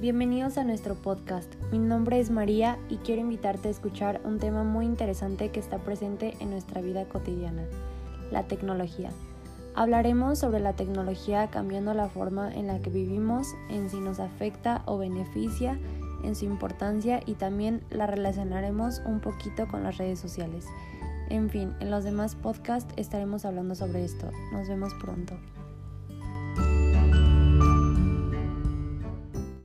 Bienvenidos a nuestro podcast. Mi nombre es María y quiero invitarte a escuchar un tema muy interesante que está presente en nuestra vida cotidiana, la tecnología. Hablaremos sobre la tecnología cambiando la forma en la que vivimos, en si nos afecta o beneficia, en su importancia y también la relacionaremos un poquito con las redes sociales. En fin, en los demás podcasts estaremos hablando sobre esto. Nos vemos pronto.